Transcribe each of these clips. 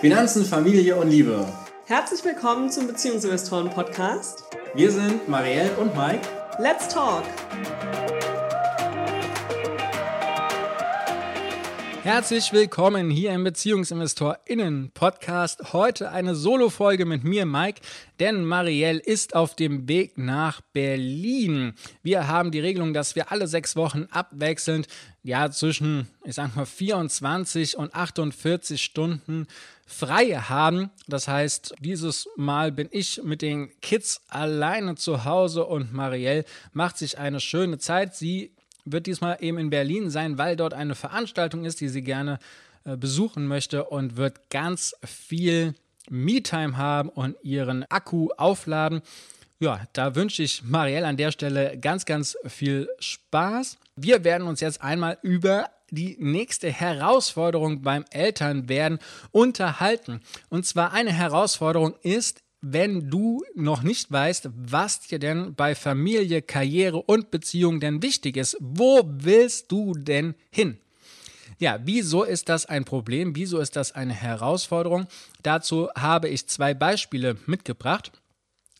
Finanzen, Familie und Liebe. Herzlich willkommen zum Beziehungsinvestoren-Podcast. Wir sind Marielle und Mike. Let's talk! Herzlich willkommen hier im BeziehungsinvestorInnen-Podcast. Heute eine Solo-Folge mit mir, Mike, denn Marielle ist auf dem Weg nach Berlin. Wir haben die Regelung, dass wir alle sechs Wochen abwechselnd, ja, zwischen, ich sag mal, 24 und 48 Stunden frei haben. Das heißt, dieses Mal bin ich mit den Kids alleine zu Hause und Marielle macht sich eine schöne Zeit. Sie wird diesmal eben in Berlin sein, weil dort eine Veranstaltung ist, die sie gerne äh, besuchen möchte und wird ganz viel Me-Time haben und ihren Akku aufladen. Ja, da wünsche ich Marielle an der Stelle ganz, ganz viel Spaß. Wir werden uns jetzt einmal über die nächste Herausforderung beim Elternwerden unterhalten. Und zwar eine Herausforderung ist, wenn du noch nicht weißt, was dir denn bei Familie, Karriere und Beziehung denn wichtig ist. Wo willst du denn hin? Ja, wieso ist das ein Problem? Wieso ist das eine Herausforderung? Dazu habe ich zwei Beispiele mitgebracht.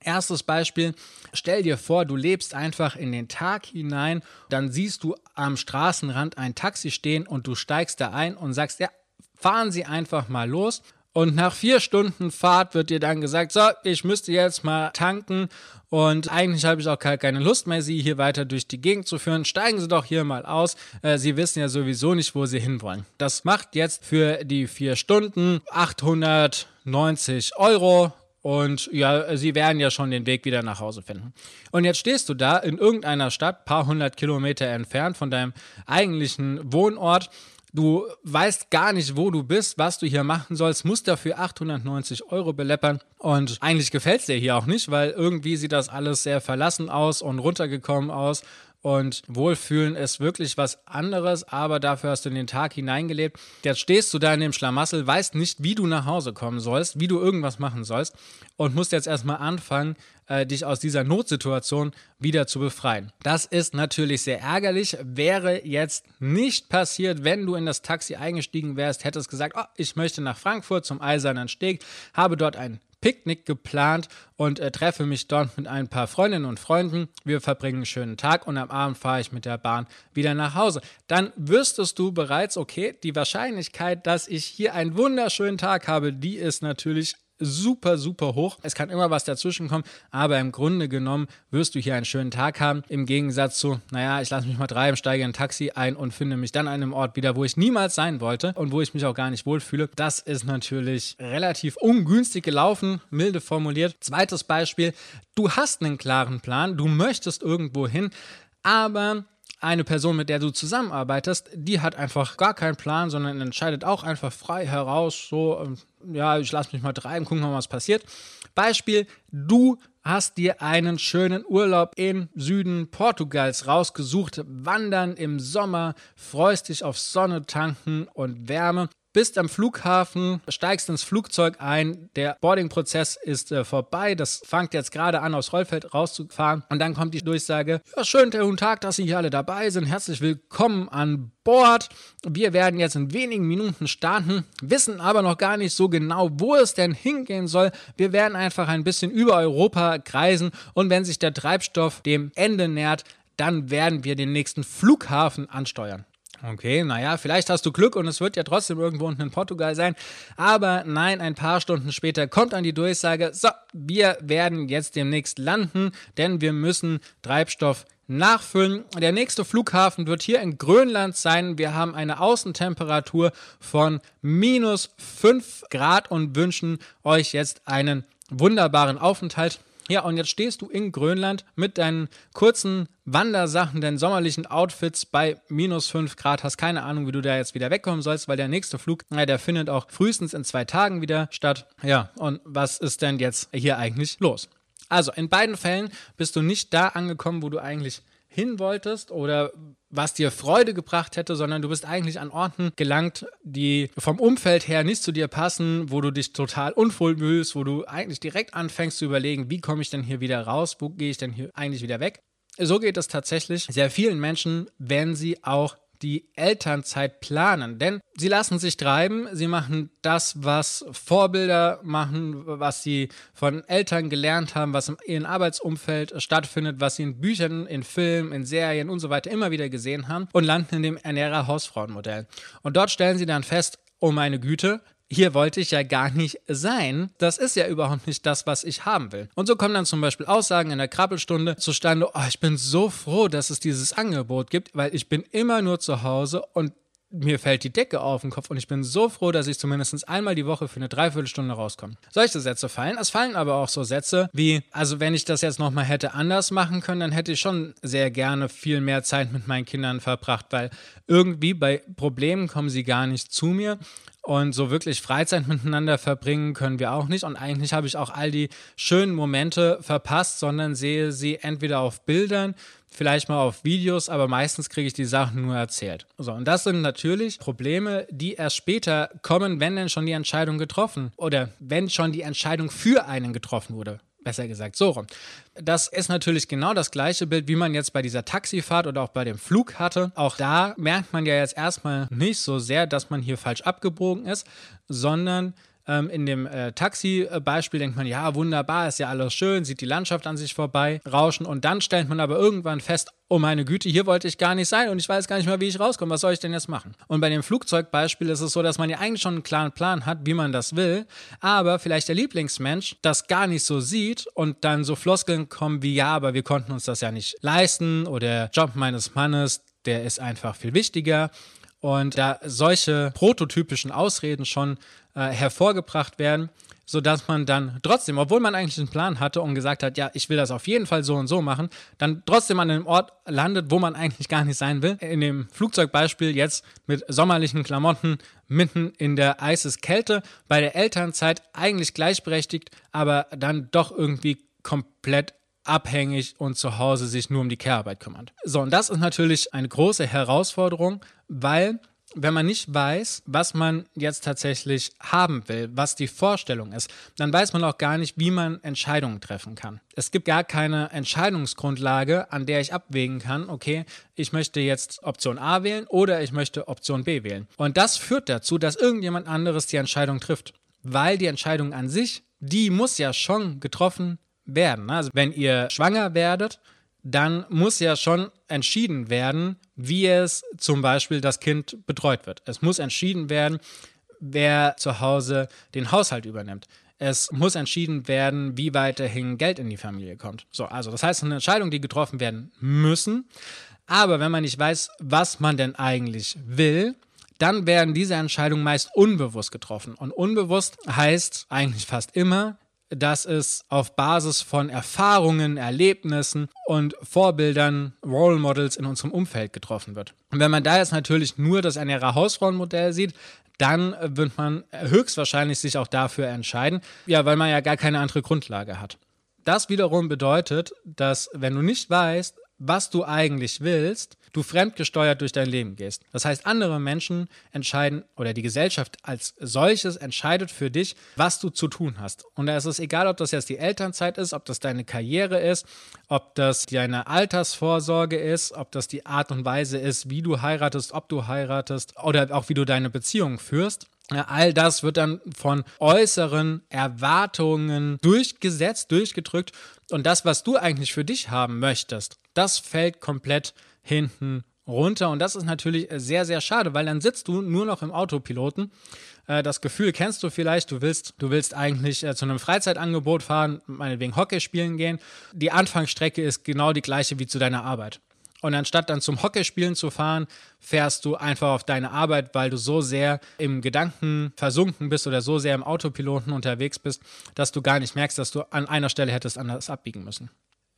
Erstes Beispiel, stell dir vor, du lebst einfach in den Tag hinein, dann siehst du am Straßenrand ein Taxi stehen und du steigst da ein und sagst, ja, fahren Sie einfach mal los. Und nach vier Stunden Fahrt wird dir dann gesagt, so, ich müsste jetzt mal tanken und eigentlich habe ich auch keine Lust mehr, Sie hier weiter durch die Gegend zu führen. Steigen Sie doch hier mal aus. Äh, Sie wissen ja sowieso nicht, wo Sie hinwollen. Das macht jetzt für die vier Stunden 890 Euro und ja, sie werden ja schon den Weg wieder nach Hause finden. Und jetzt stehst du da in irgendeiner Stadt, paar hundert Kilometer entfernt von deinem eigentlichen Wohnort Du weißt gar nicht, wo du bist, was du hier machen sollst, musst dafür 890 Euro beleppern. Und eigentlich gefällt es dir hier auch nicht, weil irgendwie sieht das alles sehr verlassen aus und runtergekommen aus. Und Wohlfühlen ist wirklich was anderes, aber dafür hast du in den Tag hineingelebt. Jetzt stehst du da in dem Schlamassel, weißt nicht, wie du nach Hause kommen sollst, wie du irgendwas machen sollst und musst jetzt erstmal anfangen, äh, dich aus dieser Notsituation wieder zu befreien. Das ist natürlich sehr ärgerlich. Wäre jetzt nicht passiert, wenn du in das Taxi eingestiegen wärst, hättest gesagt, oh, ich möchte nach Frankfurt zum Eisernen Steg, habe dort ein Picknick geplant und äh, treffe mich dort mit ein paar Freundinnen und Freunden. Wir verbringen einen schönen Tag und am Abend fahre ich mit der Bahn wieder nach Hause. Dann wüsstest du bereits, okay, die Wahrscheinlichkeit, dass ich hier einen wunderschönen Tag habe, die ist natürlich super, super hoch. Es kann immer was dazwischen kommen, aber im Grunde genommen wirst du hier einen schönen Tag haben. Im Gegensatz zu, naja, ich lasse mich mal treiben, steige in ein Taxi ein und finde mich dann an einem Ort wieder, wo ich niemals sein wollte und wo ich mich auch gar nicht wohlfühle. Das ist natürlich relativ ungünstig gelaufen, milde formuliert. Zweites Beispiel, du hast einen klaren Plan, du möchtest irgendwo hin, aber eine Person, mit der du zusammenarbeitest, die hat einfach gar keinen Plan, sondern entscheidet auch einfach frei heraus, so, ähm, ja, ich lasse mich mal treiben, gucken wir mal, was passiert. Beispiel, du hast dir einen schönen Urlaub im Süden Portugals rausgesucht, wandern im Sommer, freust dich auf Sonne tanken und Wärme bist am Flughafen, steigst ins Flugzeug ein, der Boardingprozess ist äh, vorbei, das fängt jetzt gerade an, aus Rollfeld rauszufahren und dann kommt die Durchsage, ja, schönen guten Tag, dass Sie hier alle dabei sind, herzlich willkommen an Bord. Wir werden jetzt in wenigen Minuten starten, wissen aber noch gar nicht so genau, wo es denn hingehen soll. Wir werden einfach ein bisschen über Europa kreisen und wenn sich der Treibstoff dem Ende nähert, dann werden wir den nächsten Flughafen ansteuern. Okay, naja, vielleicht hast du Glück und es wird ja trotzdem irgendwo unten in Portugal sein. Aber nein, ein paar Stunden später kommt dann die Durchsage, so, wir werden jetzt demnächst landen, denn wir müssen Treibstoff nachfüllen. Der nächste Flughafen wird hier in Grönland sein. Wir haben eine Außentemperatur von minus 5 Grad und wünschen euch jetzt einen wunderbaren Aufenthalt. Ja, und jetzt stehst du in Grönland mit deinen kurzen Wandersachen, deinen sommerlichen Outfits bei minus 5 Grad, hast keine Ahnung, wie du da jetzt wieder wegkommen sollst, weil der nächste Flug, ja, der findet auch frühestens in zwei Tagen wieder statt. Ja, und was ist denn jetzt hier eigentlich los? Also, in beiden Fällen bist du nicht da angekommen, wo du eigentlich hin wolltest oder was dir Freude gebracht hätte, sondern du bist eigentlich an Orten gelangt, die vom Umfeld her nicht zu dir passen, wo du dich total unwohl fühlst, wo du eigentlich direkt anfängst zu überlegen, wie komme ich denn hier wieder raus, wo gehe ich denn hier eigentlich wieder weg. So geht es tatsächlich sehr vielen Menschen, wenn sie auch die Elternzeit planen. Denn sie lassen sich treiben, sie machen das, was Vorbilder machen, was sie von Eltern gelernt haben, was in ihrem Arbeitsumfeld stattfindet, was sie in Büchern, in Filmen, in Serien und so weiter immer wieder gesehen haben und landen in dem Ernährer-Hausfrauenmodell. Und dort stellen sie dann fest, oh meine Güte, hier wollte ich ja gar nicht sein. Das ist ja überhaupt nicht das, was ich haben will. Und so kommen dann zum Beispiel Aussagen in der Krabbelstunde zustande, oh, ich bin so froh, dass es dieses Angebot gibt, weil ich bin immer nur zu Hause und mir fällt die Decke auf den Kopf und ich bin so froh, dass ich zumindest einmal die Woche für eine Dreiviertelstunde rauskomme. Solche Sätze fallen. Es fallen aber auch so Sätze wie, also wenn ich das jetzt nochmal hätte anders machen können, dann hätte ich schon sehr gerne viel mehr Zeit mit meinen Kindern verbracht, weil irgendwie bei Problemen kommen sie gar nicht zu mir. Und so wirklich Freizeit miteinander verbringen können wir auch nicht. Und eigentlich habe ich auch all die schönen Momente verpasst, sondern sehe sie entweder auf Bildern, vielleicht mal auf Videos, aber meistens kriege ich die Sachen nur erzählt. So, und das sind natürlich Probleme, die erst später kommen, wenn denn schon die Entscheidung getroffen oder wenn schon die Entscheidung für einen getroffen wurde. Besser gesagt, so rum. Das ist natürlich genau das gleiche Bild, wie man jetzt bei dieser Taxifahrt oder auch bei dem Flug hatte. Auch da merkt man ja jetzt erstmal nicht so sehr, dass man hier falsch abgebogen ist, sondern ähm, in dem äh, Taxi-Beispiel denkt man, ja, wunderbar, ist ja alles schön, sieht die Landschaft an sich vorbei, rauschen und dann stellt man aber irgendwann fest, oh meine Güte, hier wollte ich gar nicht sein und ich weiß gar nicht mehr, wie ich rauskomme. Was soll ich denn jetzt machen? Und bei dem Flugzeugbeispiel ist es so, dass man ja eigentlich schon einen klaren Plan hat, wie man das will, aber vielleicht der Lieblingsmensch das gar nicht so sieht und dann so Floskeln kommen wie, ja, aber wir konnten uns das ja nicht leisten oder der Job meines Mannes, der ist einfach viel wichtiger. Und da solche prototypischen Ausreden schon äh, hervorgebracht werden, sodass man dann trotzdem, obwohl man eigentlich einen Plan hatte und gesagt hat, ja, ich will das auf jeden Fall so und so machen, dann trotzdem an einem Ort landet, wo man eigentlich gar nicht sein will. In dem Flugzeugbeispiel jetzt mit sommerlichen Klamotten mitten in der Eiseskälte, bei der Elternzeit eigentlich gleichberechtigt, aber dann doch irgendwie komplett abhängig und zu Hause sich nur um die Care-Arbeit kümmert. So, und das ist natürlich eine große Herausforderung, weil wenn man nicht weiß, was man jetzt tatsächlich haben will, was die Vorstellung ist, dann weiß man auch gar nicht, wie man Entscheidungen treffen kann. Es gibt gar keine Entscheidungsgrundlage, an der ich abwägen kann, okay, ich möchte jetzt Option A wählen oder ich möchte Option B wählen. Und das führt dazu, dass irgendjemand anderes die Entscheidung trifft, weil die Entscheidung an sich, die muss ja schon getroffen werden. Also wenn ihr schwanger werdet, dann muss ja schon entschieden werden, wie es zum Beispiel das Kind betreut wird. Es muss entschieden werden, wer zu Hause den Haushalt übernimmt. Es muss entschieden werden, wie weiterhin Geld in die Familie kommt. So, also das heißt, eine Entscheidung, die getroffen werden müssen. Aber wenn man nicht weiß, was man denn eigentlich will, dann werden diese Entscheidungen meist unbewusst getroffen. Und unbewusst heißt eigentlich fast immer, dass es auf Basis von Erfahrungen, Erlebnissen und Vorbildern, Role Models in unserem Umfeld getroffen wird. Und wenn man da jetzt natürlich nur das Ernährer Hausfrauenmodell sieht, dann wird man höchstwahrscheinlich sich auch dafür entscheiden, ja, weil man ja gar keine andere Grundlage hat. Das wiederum bedeutet, dass wenn du nicht weißt, was du eigentlich willst, du fremdgesteuert durch dein Leben gehst. Das heißt, andere Menschen entscheiden oder die Gesellschaft als solches entscheidet für dich, was du zu tun hast. Und da ist es egal, ob das jetzt die Elternzeit ist, ob das deine Karriere ist, ob das deine Altersvorsorge ist, ob das die Art und Weise ist, wie du heiratest, ob du heiratest oder auch wie du deine Beziehung führst. All das wird dann von äußeren Erwartungen durchgesetzt, durchgedrückt. Und das, was du eigentlich für dich haben möchtest, das fällt komplett hinten runter. Und das ist natürlich sehr, sehr schade, weil dann sitzt du nur noch im Autopiloten. Äh, das Gefühl kennst du vielleicht, du willst, du willst eigentlich äh, zu einem Freizeitangebot fahren, meinetwegen Hockey spielen gehen. Die Anfangsstrecke ist genau die gleiche wie zu deiner Arbeit. Und anstatt dann zum Hockeyspielen zu fahren, fährst du einfach auf deine Arbeit, weil du so sehr im Gedanken versunken bist oder so sehr im Autopiloten unterwegs bist, dass du gar nicht merkst, dass du an einer Stelle hättest anders abbiegen müssen.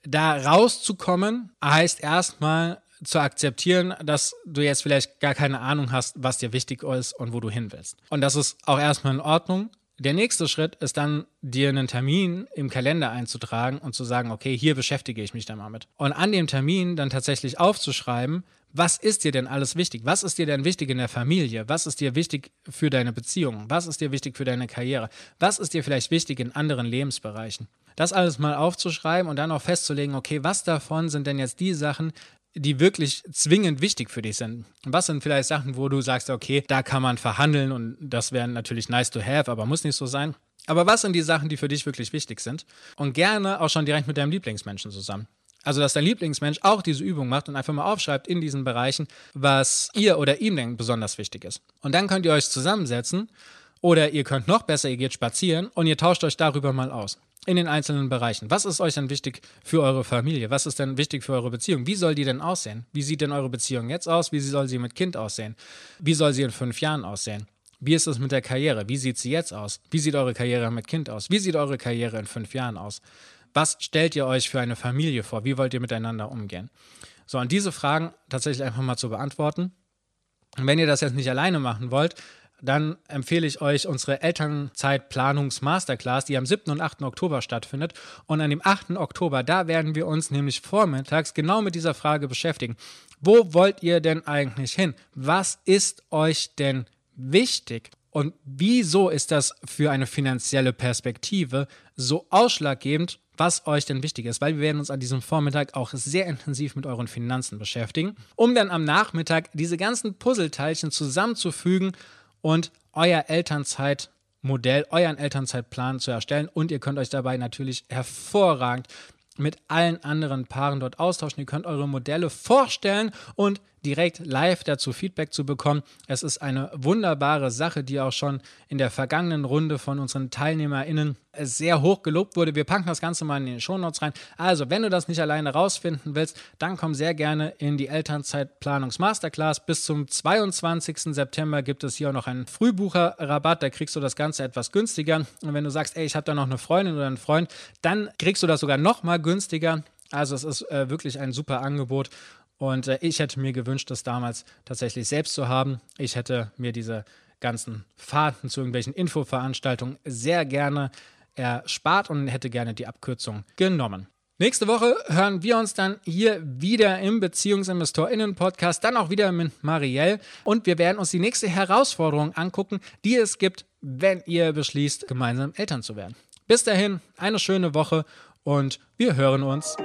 Da rauszukommen heißt erstmal zu akzeptieren, dass du jetzt vielleicht gar keine Ahnung hast, was dir wichtig ist und wo du hin willst. Und das ist auch erstmal in Ordnung. Der nächste Schritt ist dann, dir einen Termin im Kalender einzutragen und zu sagen, okay, hier beschäftige ich mich dann mal mit. Und an dem Termin dann tatsächlich aufzuschreiben, was ist dir denn alles wichtig? Was ist dir denn wichtig in der Familie? Was ist dir wichtig für deine Beziehung? Was ist dir wichtig für deine Karriere? Was ist dir vielleicht wichtig in anderen Lebensbereichen? Das alles mal aufzuschreiben und dann auch festzulegen, okay, was davon sind denn jetzt die Sachen, die wirklich zwingend wichtig für dich sind? Was sind vielleicht Sachen, wo du sagst, okay, da kann man verhandeln und das wäre natürlich nice to have, aber muss nicht so sein? Aber was sind die Sachen, die für dich wirklich wichtig sind? Und gerne auch schon direkt mit deinem Lieblingsmenschen zusammen. Also, dass dein Lieblingsmensch auch diese Übung macht und einfach mal aufschreibt in diesen Bereichen, was ihr oder ihm denn besonders wichtig ist. Und dann könnt ihr euch zusammensetzen oder ihr könnt noch besser, ihr geht spazieren und ihr tauscht euch darüber mal aus. In den einzelnen Bereichen. Was ist euch denn wichtig für eure Familie? Was ist denn wichtig für eure Beziehung? Wie soll die denn aussehen? Wie sieht denn eure Beziehung jetzt aus? Wie soll sie mit Kind aussehen? Wie soll sie in fünf Jahren aussehen? Wie ist es mit der Karriere? Wie sieht sie jetzt aus? Wie sieht eure Karriere mit Kind aus? Wie sieht eure Karriere in fünf Jahren aus? Was stellt ihr euch für eine Familie vor? Wie wollt ihr miteinander umgehen? So, und diese Fragen tatsächlich einfach mal zu beantworten. Und wenn ihr das jetzt nicht alleine machen wollt, dann empfehle ich euch unsere Elternzeitplanungs-Masterclass, die am 7. und 8. Oktober stattfindet. Und an dem 8. Oktober, da werden wir uns nämlich vormittags genau mit dieser Frage beschäftigen. Wo wollt ihr denn eigentlich hin? Was ist euch denn wichtig? Und wieso ist das für eine finanzielle Perspektive so ausschlaggebend was euch denn wichtig ist, weil wir werden uns an diesem Vormittag auch sehr intensiv mit euren Finanzen beschäftigen, um dann am Nachmittag diese ganzen Puzzleteilchen zusammenzufügen und euer Elternzeitmodell, euren Elternzeitplan zu erstellen. Und ihr könnt euch dabei natürlich hervorragend mit allen anderen Paaren dort austauschen. Ihr könnt eure Modelle vorstellen und direkt live dazu Feedback zu bekommen. Es ist eine wunderbare Sache, die auch schon in der vergangenen Runde von unseren TeilnehmerInnen sehr hoch gelobt wurde. Wir packen das Ganze mal in den Shownotes rein. Also, wenn du das nicht alleine rausfinden willst, dann komm sehr gerne in die Elternzeitplanungs-Masterclass. Bis zum 22. September gibt es hier auch noch einen Frühbucherrabatt. Da kriegst du das Ganze etwas günstiger. Und wenn du sagst, ey, ich habe da noch eine Freundin oder einen Freund, dann kriegst du das sogar noch mal günstiger. Also es ist äh, wirklich ein super Angebot und äh, ich hätte mir gewünscht, das damals tatsächlich selbst zu haben. Ich hätte mir diese ganzen Fahrten zu irgendwelchen Infoveranstaltungen sehr gerne erspart und hätte gerne die Abkürzung genommen. Nächste Woche hören wir uns dann hier wieder im BeziehungsinvestorInnen-Podcast, dann auch wieder mit Marielle und wir werden uns die nächste Herausforderung angucken, die es gibt, wenn ihr beschließt, gemeinsam Eltern zu werden. Bis dahin, eine schöne Woche und wir hören uns.